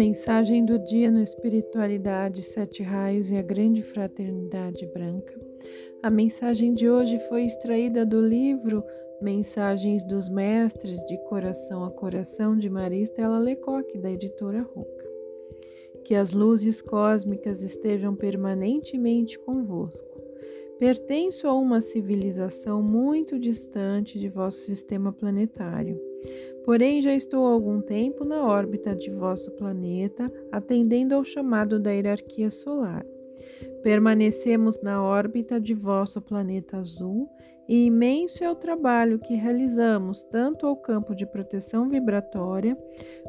Mensagem do dia no Espiritualidade, Sete Raios e a Grande Fraternidade Branca. A mensagem de hoje foi extraída do livro Mensagens dos Mestres de Coração a Coração de Maristela Lecoque, da editora Roca. Que as luzes cósmicas estejam permanentemente convosco. Pertenço a uma civilização muito distante de vosso sistema planetário Porém, já estou há algum tempo na órbita de vosso planeta, atendendo ao chamado da hierarquia solar. Permanecemos na órbita de vosso planeta azul e imenso é o trabalho que realizamos tanto ao campo de proteção vibratória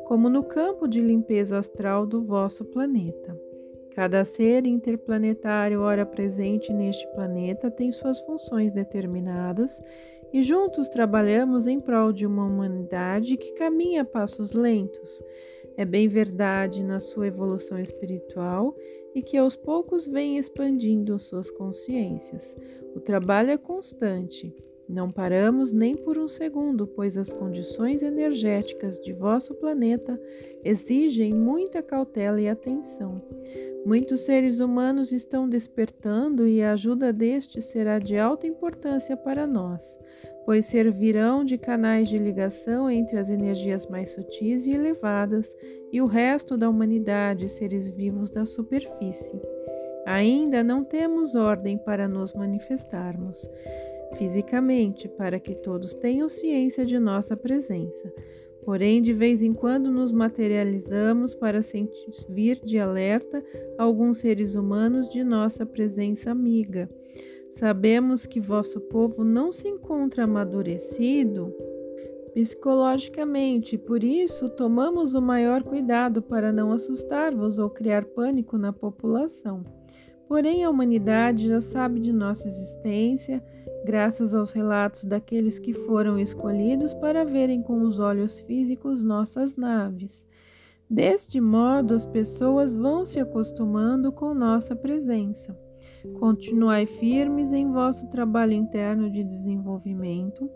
como no campo de limpeza astral do vosso planeta. Cada ser interplanetário ora presente neste planeta tem suas funções determinadas e juntos trabalhamos em prol de uma humanidade que caminha a passos lentos. É bem verdade na sua evolução espiritual e que aos poucos vem expandindo suas consciências. O trabalho é constante. Não paramos nem por um segundo, pois as condições energéticas de vosso planeta exigem muita cautela e atenção. Muitos seres humanos estão despertando e a ajuda destes será de alta importância para nós pois servirão de canais de ligação entre as energias mais sutis e elevadas e o resto da humanidade, seres vivos da superfície. Ainda não temos ordem para nos manifestarmos fisicamente, para que todos tenham ciência de nossa presença. Porém, de vez em quando nos materializamos para servir de alerta alguns seres humanos de nossa presença amiga Sabemos que vosso povo não se encontra amadurecido psicologicamente, por isso tomamos o maior cuidado para não assustar-vos ou criar pânico na população. Porém, a humanidade já sabe de nossa existência, graças aos relatos daqueles que foram escolhidos para verem com os olhos físicos nossas naves. Deste modo, as pessoas vão se acostumando com nossa presença. Continuai firmes em vosso trabalho interno de desenvolvimento.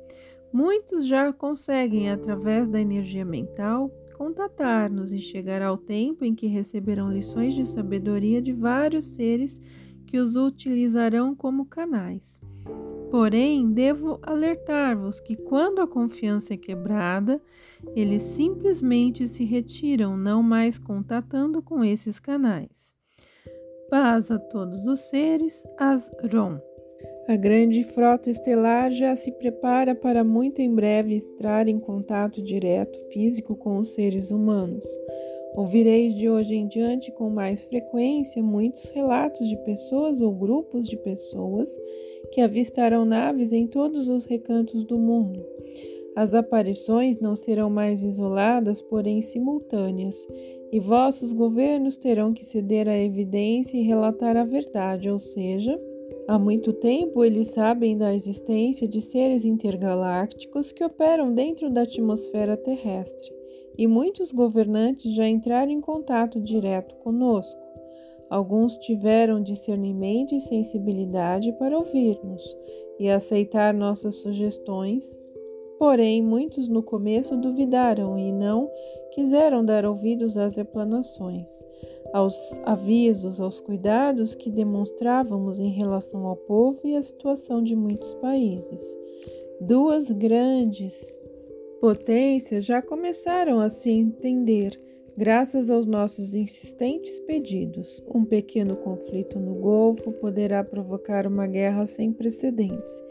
Muitos já conseguem, através da energia mental, contatar-nos e chegará o tempo em que receberão lições de sabedoria de vários seres que os utilizarão como canais. Porém, devo alertar-vos que quando a confiança é quebrada, eles simplesmente se retiram, não mais contatando com esses canais. Paz a todos os seres, Asron. A grande frota estelar já se prepara para muito em breve entrar em contato direto físico com os seres humanos. Ouvireis de hoje em diante com mais frequência muitos relatos de pessoas ou grupos de pessoas que avistarão naves em todos os recantos do mundo. As aparições não serão mais isoladas, porém simultâneas, e vossos governos terão que ceder à evidência e relatar a verdade, ou seja, há muito tempo eles sabem da existência de seres intergalácticos que operam dentro da atmosfera terrestre, e muitos governantes já entraram em contato direto conosco. Alguns tiveram discernimento e sensibilidade para ouvir-nos e aceitar nossas sugestões Porém, muitos no começo duvidaram e não quiseram dar ouvidos às replanações, aos avisos, aos cuidados que demonstrávamos em relação ao povo e à situação de muitos países. Duas grandes potências já começaram a se entender, graças aos nossos insistentes pedidos. Um pequeno conflito no Golfo poderá provocar uma guerra sem precedentes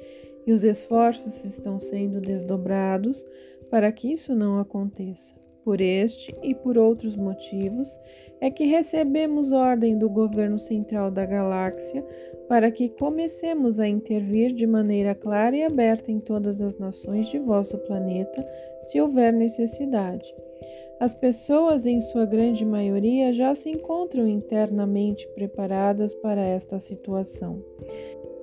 e os esforços estão sendo desdobrados para que isso não aconteça. Por este e por outros motivos é que recebemos ordem do governo central da galáxia para que comecemos a intervir de maneira clara e aberta em todas as nações de vosso planeta, se houver necessidade. As pessoas, em sua grande maioria, já se encontram internamente preparadas para esta situação.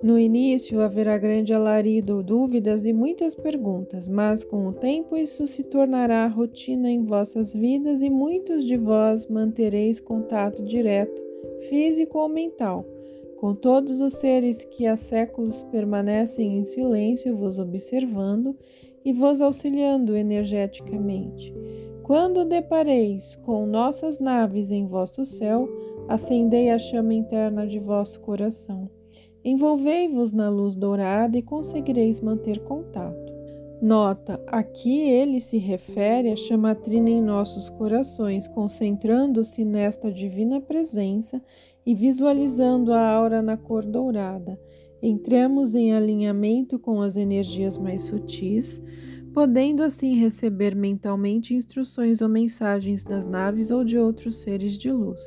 No início haverá grande alarido, dúvidas e muitas perguntas, mas com o tempo isso se tornará rotina em vossas vidas e muitos de vós mantereis contato direto, físico ou mental, com todos os seres que há séculos permanecem em silêncio vos observando e vos auxiliando energeticamente. Quando depareis com nossas naves em vosso céu, acendei a chama interna de vosso coração. Envolvei-vos na luz dourada e conseguireis manter contato. Nota: aqui ele se refere à chamatrina em nossos corações, concentrando-se nesta divina presença e visualizando a aura na cor dourada. Entramos em alinhamento com as energias mais sutis, podendo assim receber mentalmente instruções ou mensagens das naves ou de outros seres de luz.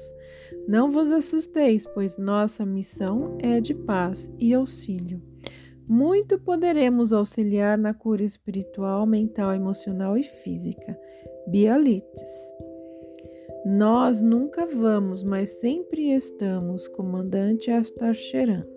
Não vos assusteis, pois nossa missão é de paz e auxílio. Muito poderemos auxiliar na cura espiritual, mental, emocional e física. Bialites. Nós nunca vamos, mas sempre estamos, comandante Astar Sheran.